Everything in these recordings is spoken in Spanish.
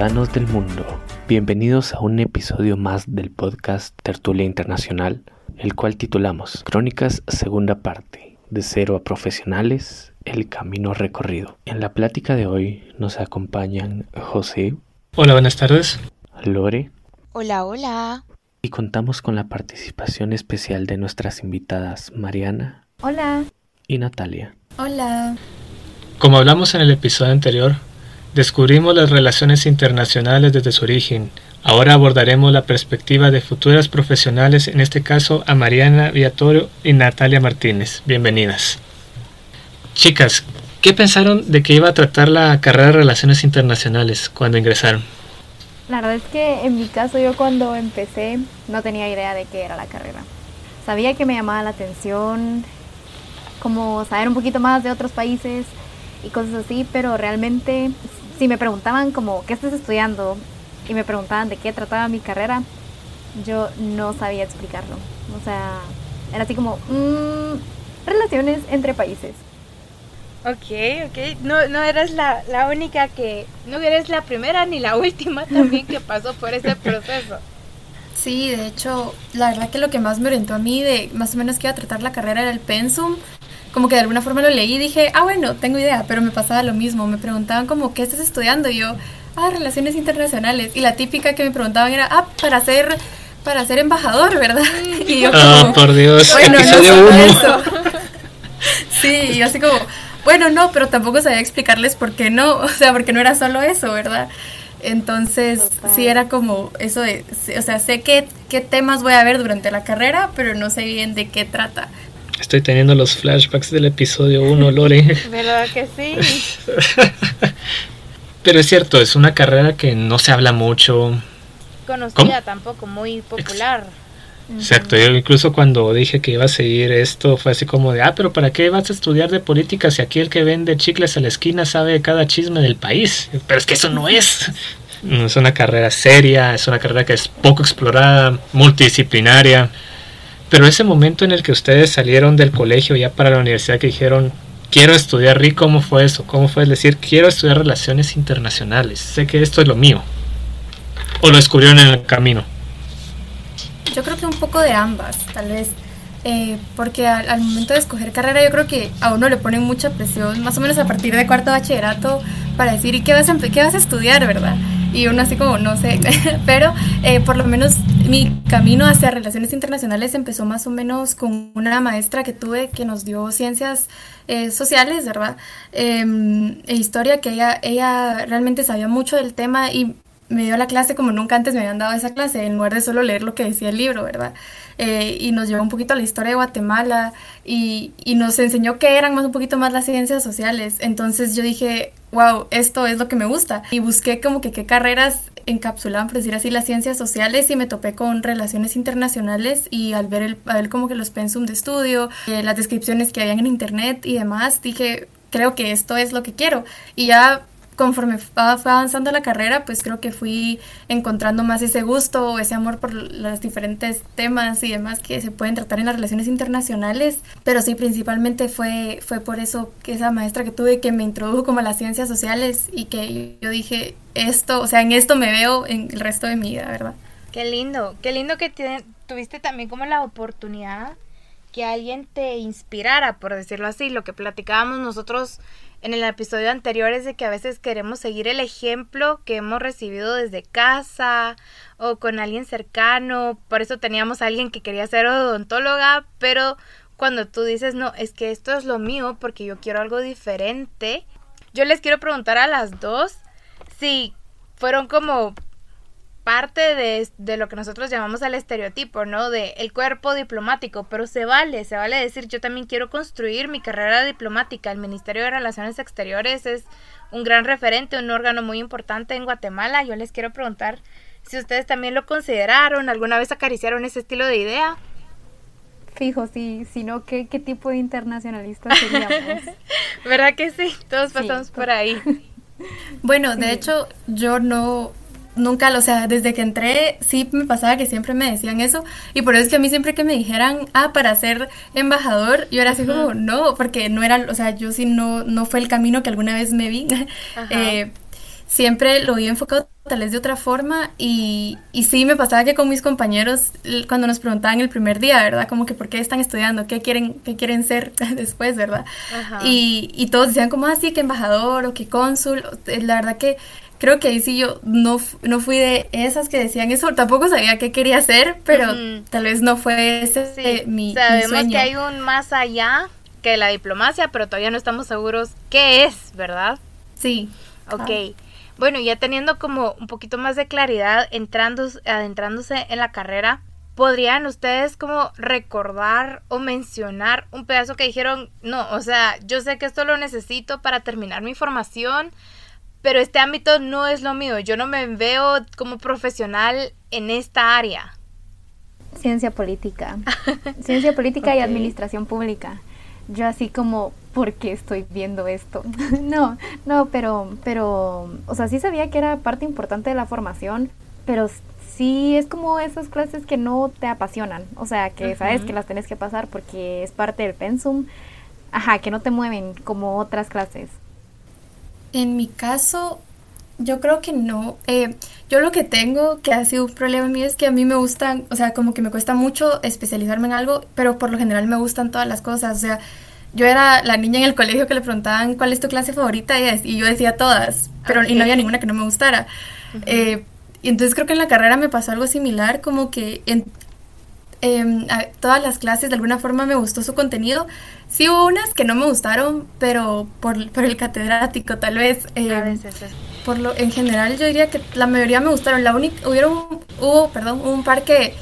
Ciudadanos del mundo, bienvenidos a un episodio más del podcast Tertulia Internacional, el cual titulamos Crónicas Segunda Parte, de cero a profesionales, el camino recorrido. En la plática de hoy nos acompañan José. Hola, buenas tardes. Lore. Hola, hola. Y contamos con la participación especial de nuestras invitadas Mariana. Hola. Y Natalia. Hola. Como hablamos en el episodio anterior, descubrimos las relaciones internacionales desde su origen. Ahora abordaremos la perspectiva de futuras profesionales, en este caso a Mariana Viatorio y Natalia Martínez. Bienvenidas. Chicas, ¿qué pensaron de que iba a tratar la carrera de Relaciones Internacionales cuando ingresaron? La verdad es que en mi caso yo cuando empecé no tenía idea de qué era la carrera. Sabía que me llamaba la atención, como saber un poquito más de otros países, y cosas así, pero realmente si me preguntaban como qué estás estudiando y me preguntaban de qué trataba mi carrera, yo no sabía explicarlo. O sea, era así como mmm, relaciones entre países. Ok, ok. No, no eres la, la única que, no eres la primera ni la última también que pasó por ese proceso. Sí, de hecho, la verdad que lo que más me orientó a mí de más o menos que iba a tratar la carrera era el pensum como que de alguna forma lo leí y dije, ah, bueno, tengo idea, pero me pasaba lo mismo. Me preguntaban como, ¿qué estás estudiando? Y yo, ah, relaciones internacionales. Y la típica que me preguntaban era, ah, para ser, para ser embajador, ¿verdad? Y yo ah, como, por Dios, bueno, no eso. sí, y yo así como, bueno, no, pero tampoco sabía explicarles por qué no, o sea, porque no era solo eso, ¿verdad? Entonces, sí era como eso de, o sea, sé qué, qué temas voy a ver durante la carrera, pero no sé bien de qué trata. Estoy teniendo los flashbacks del episodio 1, Lore. ¿Verdad que sí? Pero es cierto, es una carrera que no se habla mucho. Conocida tampoco, muy popular. Exacto, yo incluso cuando dije que iba a seguir esto fue así como de, ah, pero ¿para qué vas a estudiar de política si aquí el que vende chicles a la esquina sabe cada chisme del país? Pero es que eso no es. Es una carrera seria, es una carrera que es poco explorada, multidisciplinaria. Pero ese momento en el que ustedes salieron del colegio ya para la universidad que dijeron, quiero estudiar RI, ¿cómo fue eso? ¿Cómo fue decir, quiero estudiar relaciones internacionales? Sé que esto es lo mío. ¿O lo descubrieron en el camino? Yo creo que un poco de ambas, tal vez. Eh, porque al, momento de escoger carrera yo creo que a uno le ponen mucha presión, más o menos a partir de cuarto bachillerato, para decir, ¿y qué vas a, qué vas a estudiar, verdad? y uno así como no sé, pero eh, por lo menos mi camino hacia relaciones internacionales empezó más o menos con una maestra que tuve que nos dio ciencias eh, sociales, ¿verdad? Em, e historia, que ella, ella realmente sabía mucho del tema y me dio la clase como nunca antes me habían dado esa clase, en lugar de solo leer lo que decía el libro, ¿verdad? Eh, y nos llevó un poquito a la historia de Guatemala y, y, nos enseñó que eran más un poquito más las ciencias sociales. Entonces yo dije, wow, esto es lo que me gusta. Y busqué como que qué carreras encapsulaban, por decir así, las ciencias sociales y me topé con relaciones internacionales y al ver, el, ver como que los pensum de estudio, eh, las descripciones que habían en internet y demás, dije, creo que esto es lo que quiero. Y ya conforme fue avanzando la carrera, pues creo que fui encontrando más ese gusto, ese amor por los diferentes temas y demás que se pueden tratar en las relaciones internacionales. Pero sí, principalmente fue, fue por eso que esa maestra que tuve que me introdujo como a las ciencias sociales y que yo dije, esto, o sea, en esto me veo en el resto de mi vida, ¿verdad? Qué lindo, qué lindo que tuviste también como la oportunidad que alguien te inspirara, por decirlo así, lo que platicábamos nosotros en el episodio anterior es de que a veces queremos seguir el ejemplo que hemos recibido desde casa o con alguien cercano. Por eso teníamos a alguien que quería ser odontóloga, pero cuando tú dices, no, es que esto es lo mío porque yo quiero algo diferente, yo les quiero preguntar a las dos si fueron como parte de, lo que nosotros llamamos el estereotipo, ¿no? De el cuerpo diplomático, pero se vale, se vale decir, yo también quiero construir mi carrera diplomática. El Ministerio de Relaciones Exteriores es un gran referente, un órgano muy importante en Guatemala. Yo les quiero preguntar si ustedes también lo consideraron, alguna vez acariciaron ese estilo de idea. Fijo, sí, si no, ¿qué, qué tipo de internacionalistas seríamos? ¿Verdad que sí? Todos pasamos por ahí. Bueno, de hecho, yo no, nunca, o sea, desde que entré sí me pasaba que siempre me decían eso y por eso es que a mí siempre que me dijeran, ah, para ser embajador, yo era así como, no, porque no era, o sea, yo sí no, no fue el camino que alguna vez me vi. eh, siempre lo había enfocado tal vez de otra forma y, y sí me pasaba que con mis compañeros cuando nos preguntaban el primer día, ¿verdad? Como que por qué están estudiando, qué quieren, qué quieren ser después, ¿verdad? Y, y, todos decían como así, ah, que embajador o que cónsul. La verdad que creo que ahí sí yo no, no fui de esas que decían eso, tampoco sabía qué quería hacer, pero tal vez no fue ese mi, Sabemos que hay un más allá que la diplomacia, pero todavía no estamos seguros qué es, ¿verdad? Sí. Ok. Bueno, ya teniendo como un poquito más de claridad, entrando, adentrándose en la carrera, ¿podrían ustedes como recordar o mencionar un pedazo que dijeron, no, o sea, yo sé que esto lo necesito para terminar mi formación, pero este ámbito no es lo mío, yo no me veo como profesional en esta área. Ciencia política. Ciencia política y administración pública. Yo así como, ¿por qué estoy viendo esto? no, no, pero, pero, o sea, sí sabía que era parte importante de la formación, pero sí es como esas clases que no te apasionan, o sea, que sabes que las tenés que pasar porque es parte del pensum, ajá, que no te mueven como otras clases. En mi caso, yo creo que no. Eh, yo lo que tengo, que ha sido un problema mío, es que a mí me gustan, o sea, como que me cuesta mucho especializarme en algo, pero por lo general me gustan todas las cosas. O sea, yo era la niña en el colegio que le preguntaban cuál es tu clase favorita y, yo decía todas, pero y no había ninguna que no me gustara. Eh, y entonces creo que en la carrera me pasó algo similar, como que en, Em, todas las clases de alguna forma me gustó su contenido. Sí hubo unas que no me gustaron, pero por, por el catedrático tal vez. Em, por lo, en general yo diría que la mayoría me gustaron. La única, hubieron, hubo, perdón, un par que,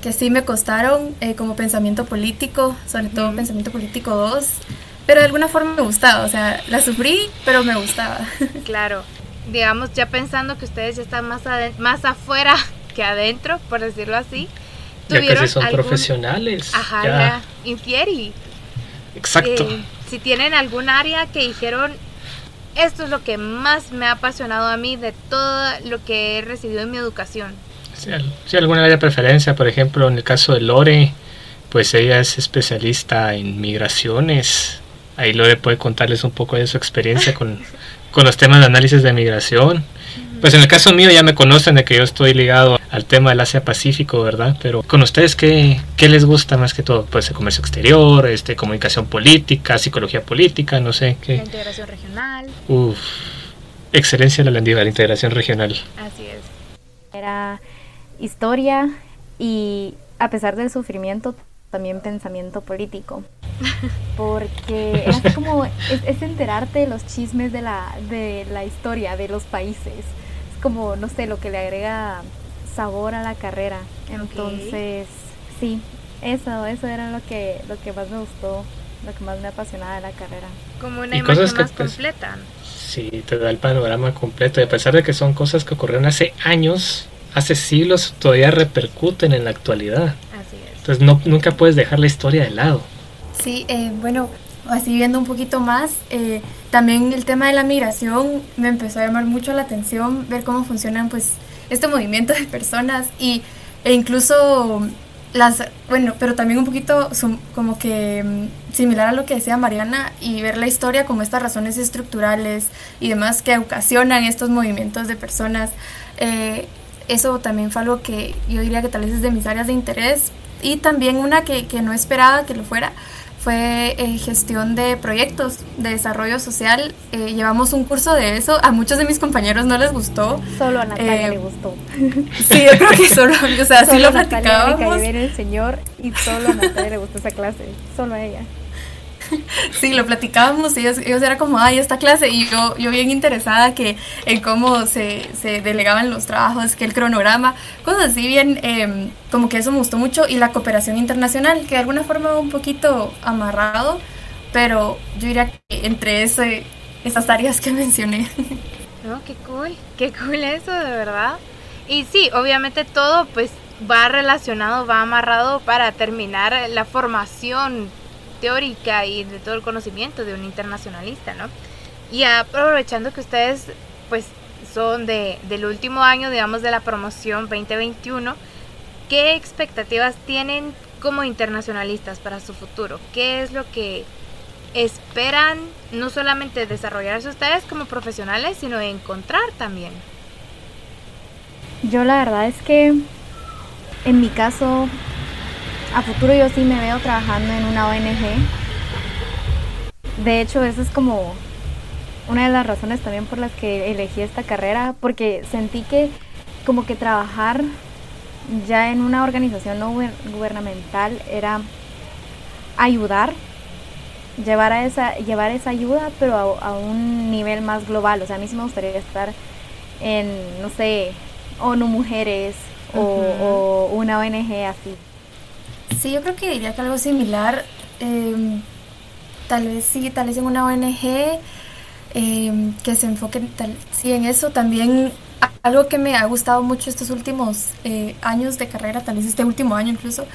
que sí me costaron, eh, como pensamiento político, sobre todo pensamiento político 2. Pero de alguna forma me gustaba, o sea, la sufrí, pero me gustaba. Claro, digamos, ya pensando que ustedes ya están más, más afuera que adentro, por decirlo así, ya casi son profesionales. Ajá, ya. infieri. Exacto. Eh, si tienen algún área que dijeron, esto es lo que más me ha apasionado a mí de todo lo que he recibido en mi educación. Si, alguna área de preferencia, por ejemplo, en el caso de Lore, pues ella es especialista en migraciones. Ahí Lore puede contarles un poco de su experiencia con, con los temas de análisis de migración. Pues en el caso mío ya me conocen de que yo estoy ligado al tema del Asia Pacífico, ¿verdad? Pero con ustedes, ¿qué, qué les gusta más que todo? Puede ser comercio exterior, este, comunicación política, psicología política, no sé qué. La integración regional. Uf, excelencia la la integración regional. Así es. Era historia y a pesar del sufrimiento, también pensamiento político. Porque es como, es, enterarte de los chismes de la, de la historia de los países como, no sé, lo que le agrega sabor a la carrera. Entonces, sí, eso, eso era lo que, lo que más me gustó, lo que más me apasionaba de la carrera. Como una imagen más completa. Sí, te da el panorama completo. Y a pesar de que son cosas que ocurrieron hace años, hace siglos, todavía repercuten en la actualidad. Así es. Entonces no, nunca puedes dejar la historia de lado. Sí, eh, bueno, así viendo un poquito más, eh, también el tema de la migración me empezó a llamar mucho la atención, ver cómo funcionan pues este movimiento de personas y, e incluso las, bueno, pero también un poquito como que mm, similar a lo que decía Mariana y ver la historia como estas razones estructurales y demás que ocasionan estos movimientos de personas. Eh, eso también fue algo que yo diría que tal vez es de mis áreas de interés y también una que, que no esperaba que lo fuera fue eh, gestión de proyectos de desarrollo social. Eh, llevamos un curso de eso. A muchos de mis compañeros no les gustó. Solo a Natalia eh, le gustó. Sí, yo creo que solo, o sea, solo sí lo platicábamos. bien el señor y solo a Natalia le gustó esa clase. Solo a ella. Sí, lo platicábamos ellos, ellos era como, ay, esta clase, y yo, yo bien interesada que en cómo se, se delegaban los trabajos, que el cronograma, cosas así bien, em, como que eso me gustó mucho, y la cooperación internacional, que de alguna forma un poquito amarrado, pero yo diría que entre ese, esas áreas que mencioné. No, qué cool, qué cool eso, de verdad. Y sí, obviamente todo pues va relacionado, va amarrado para terminar la formación teórica y de todo el conocimiento de un internacionalista, ¿no? Y aprovechando que ustedes, pues, son de, del último año, digamos, de la promoción 2021, ¿qué expectativas tienen como internacionalistas para su futuro? ¿Qué es lo que esperan no solamente desarrollarse ustedes como profesionales, sino encontrar también? Yo la verdad es que en mi caso, a futuro yo sí me veo trabajando en una ONG. De hecho, eso es como una de las razones también por las que elegí esta carrera, porque sentí que como que trabajar ya en una organización no gubernamental era ayudar, llevar, a esa, llevar esa ayuda, pero a, un nivel más global. O sea, a mí sí me gustaría estar en, no sé, ONU Mujeres o, una ONG así. Sí, yo creo que diría que algo similar. Em, tal vez sí, tal vez en una ONG em, que se enfoque tal, sí, en eso. También algo que me ha gustado mucho estos últimos eh, años de carrera, tal vez este último año incluso,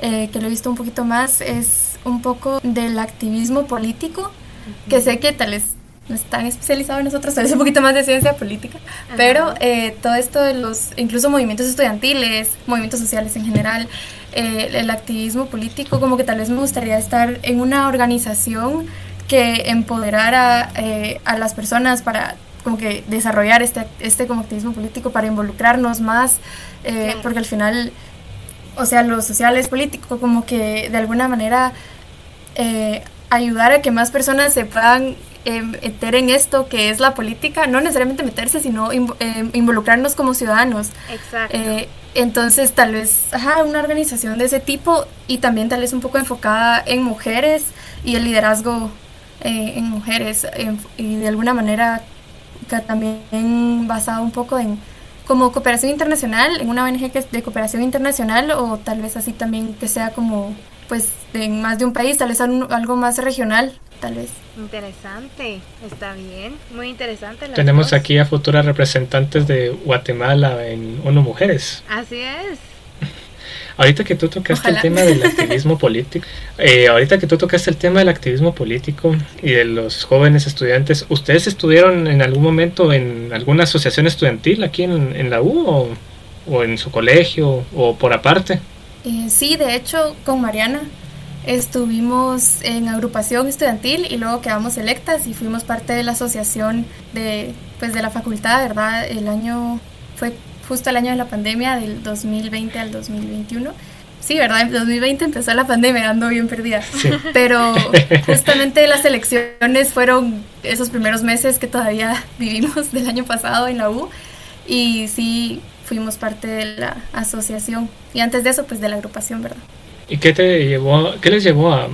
eh, que lo he visto un poquito más, es un poco del activismo político, que sé que tal vez no es tan especializado en nosotros, tal vez un poquito más de ciencia política, pero eh, todo esto de los, incluso movimientos estudiantiles, movimientos sociales en general, el activismo político, como que tal vez me gustaría estar en una organización que empoderara a las personas para como que desarrollar este, este como activismo político para involucrarnos más, eh, porque al final, o sea, lo social es político, como que de alguna manera eh, ayudar a que más personas se puedan eh, meter en esto que es la política, no necesariamente meterse, sino involucrarnos como ciudadanos. Exacto. entonces, tal vez, ajá, una organización de ese tipo y también tal vez un poco enfocada en mujeres y el liderazgo en mujeres y de alguna manera también basado un poco en como cooperación internacional, en una ONG que es de cooperación internacional o tal vez así también que sea como pues en más de un país, tal vez algo más regional, tal vez. Interesante, está bien, muy interesante. Tenemos aquí a futuras representantes de Guatemala en ONU Mujeres. Así es. Ahorita que tú tocaste el tema del activismo político, eh, ahorita que tú tocaste el tema del activismo político y de los jóvenes estudiantes, ¿ustedes estuvieron en algún momento en alguna asociación estudiantil aquí en, la U o, en su colegio o por aparte? Eh, sí, de hecho, con Mariana estuvimos en agrupación estudiantil y luego quedamos electas y fuimos parte de la asociación de, pues, de la facultad, ¿verdad? El año fue justo el año de la pandemia, del 2020 al 2021. Sí, ¿verdad? En 2020 empezó la pandemia, ando bien perdida. Pero justamente las elecciones fueron esos primeros meses que todavía vivimos del año pasado en la U. Y sí, fuimos parte de la asociación. Y antes de eso, pues de la agrupación, ¿verdad? ¿Y qué te llevó, qué les llevó a,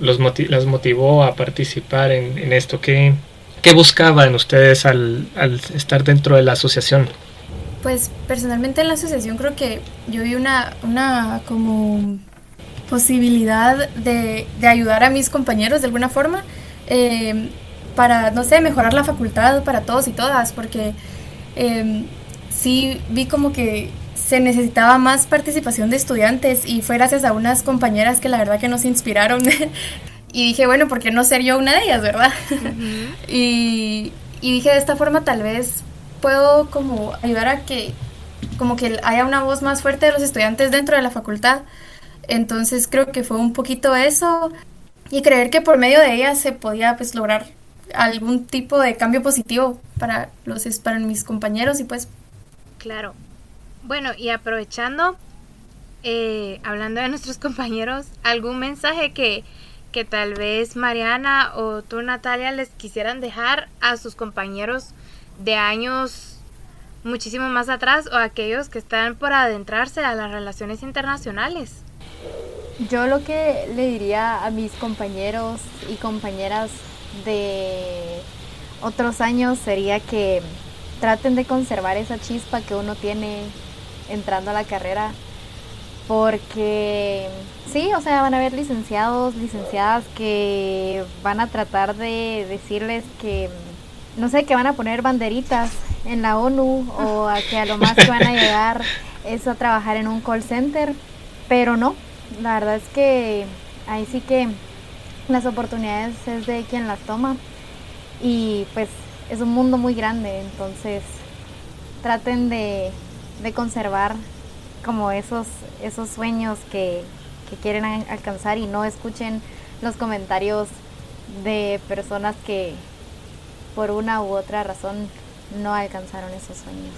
los las motivó a participar en, esto? ¿Qué, ¿Qué buscaban ustedes al, al estar dentro de la asociación? Pues personalmente en la asociación creo que yo vi una, una como posibilidad de, ayudar a mis compañeros de alguna forma em, para, no sé, mejorar la facultad para todos y todas, porque em, sí vi como que se necesitaba más participación de estudiantes y fue gracias a unas compañeras que la verdad que nos inspiraron y dije, bueno, ¿por qué no ser yo una de ellas, verdad? y, y dije, de esta forma tal vez puedo como ayudar a que como que haya una voz más fuerte de los estudiantes dentro de la facultad. Entonces creo que fue un poquito eso y creer que por medio de ella se podía pues lograr algún tipo de cambio positivo para los para mis compañeros y pues claro. Bueno, y aprovechando eh, hablando de nuestros compañeros, algún mensaje que que tal vez Mariana o tú Natalia les quisieran dejar a sus compañeros de años muchísimo más atrás o aquellos que están por adentrarse a las relaciones internacionales? Yo lo que le diría a mis compañeros y compañeras de otros años sería que traten de conservar esa chispa que uno tiene entrando a la carrera porque sí, o sea, van a haber licenciados, licenciadas que van a tratar de decirles que no sé, que van a poner banderitas en la ONU o a que a lo más que van a llegar es a trabajar en un call center, pero no, la verdad es que ahí sí que las oportunidades es de quien las toma y pues es un mundo muy grande, entonces traten de, conservar como esos, esos sueños que, que quieren alcanzar y no escuchen los comentarios de personas que por una u otra razón no alcanzaron esos sueños.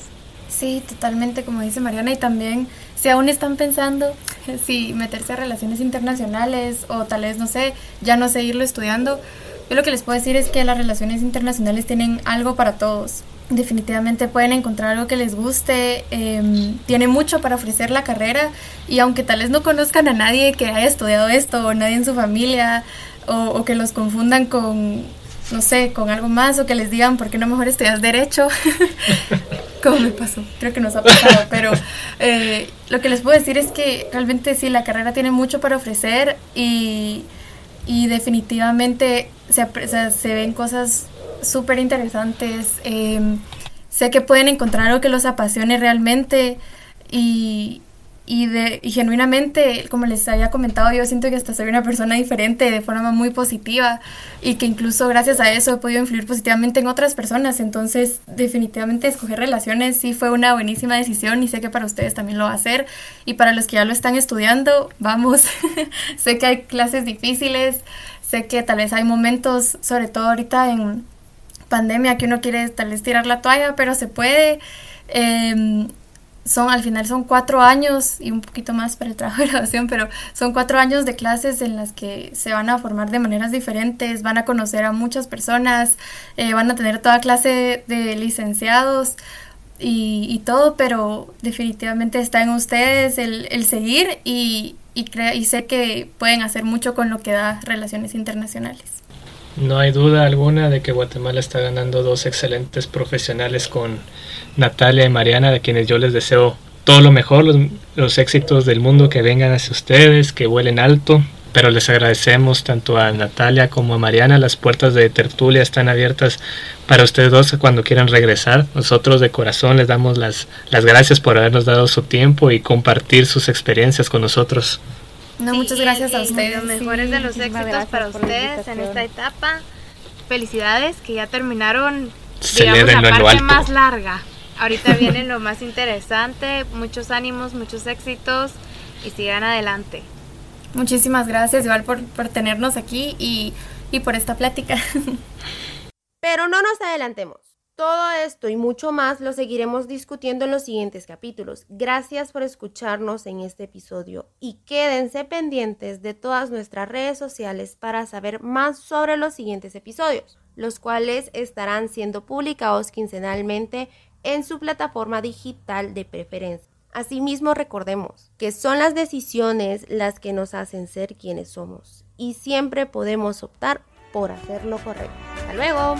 Sí, totalmente, como dice Mariana, y también si aún están pensando si meterse a relaciones internacionales o tal vez, no sé, ya no seguirlo estudiando, yo lo que les puedo decir es que las relaciones internacionales tienen algo para todos. Definitivamente pueden encontrar algo que les guste, eh, tiene mucho para ofrecer la carrera y aunque tal vez no conozcan a nadie que haya estudiado esto o nadie en su familia o, que los confundan con no sé, con algo más o que les digan por qué no mejor estudias derecho, como me pasó, creo que nos ha pasado, pero eh, lo que les puedo decir es que realmente sí, la carrera tiene mucho para ofrecer y, y definitivamente se, se ven cosas súper interesantes, em, sé que pueden encontrar algo que los apasione realmente y, y, de, y genuinamente, como les había comentado, yo siento que hasta soy una persona diferente de forma muy positiva y que incluso gracias a eso he podido influir positivamente en otras personas. Entonces, definitivamente escoger relaciones sí fue una buenísima decisión y sé que para ustedes también lo va a hacer. Y para los que ya lo están estudiando, vamos, sé que hay clases difíciles, sé que tal vez hay momentos, sobre todo ahorita en pandemia, que uno quiere tal vez tirar la toalla, pero se puede. Eh, son al final son cuatro años y un poquito más para el trabajo de graduación, pero son cuatro años de clases en las que se van a formar de maneras diferentes, van a conocer a muchas personas, eh, van a tener toda clase de licenciados y, y, todo, pero definitivamente está en ustedes el, el seguir y, y, y sé que pueden hacer mucho con lo que da relaciones internacionales. No hay duda alguna de que Guatemala está ganando dos excelentes profesionales con Natalia y Mariana, de quienes yo les deseo todo lo mejor, los, los, éxitos del mundo que vengan hacia ustedes, que vuelen alto. Pero les agradecemos tanto a Natalia como a Mariana. Las puertas de tertulia están abiertas para ustedes dos cuando quieran regresar. Nosotros de corazón les damos las, las gracias por habernos dado su tiempo y compartir sus experiencias con nosotros. No, sí, muchas gracias a ustedes. Los mejores sí, de los éxitos para ustedes en esta etapa. Felicidades que ya terminaron digamos, la parte alto. más larga. Ahorita viene lo más interesante, muchos ánimos, muchos éxitos y sigan adelante. Muchísimas gracias, igual por, por tenernos aquí y, y por esta plática. Pero no nos adelantemos. Todo esto y mucho más lo seguiremos discutiendo en los siguientes capítulos. Gracias por escucharnos en este episodio y quédense pendientes de todas nuestras redes sociales para saber más sobre los siguientes episodios, los cuales estarán siendo publicados quincenalmente en su plataforma digital de preferencia. Asimismo, recordemos que son las decisiones las que nos hacen ser quienes somos y siempre podemos optar por hacer lo correcto. Hasta luego.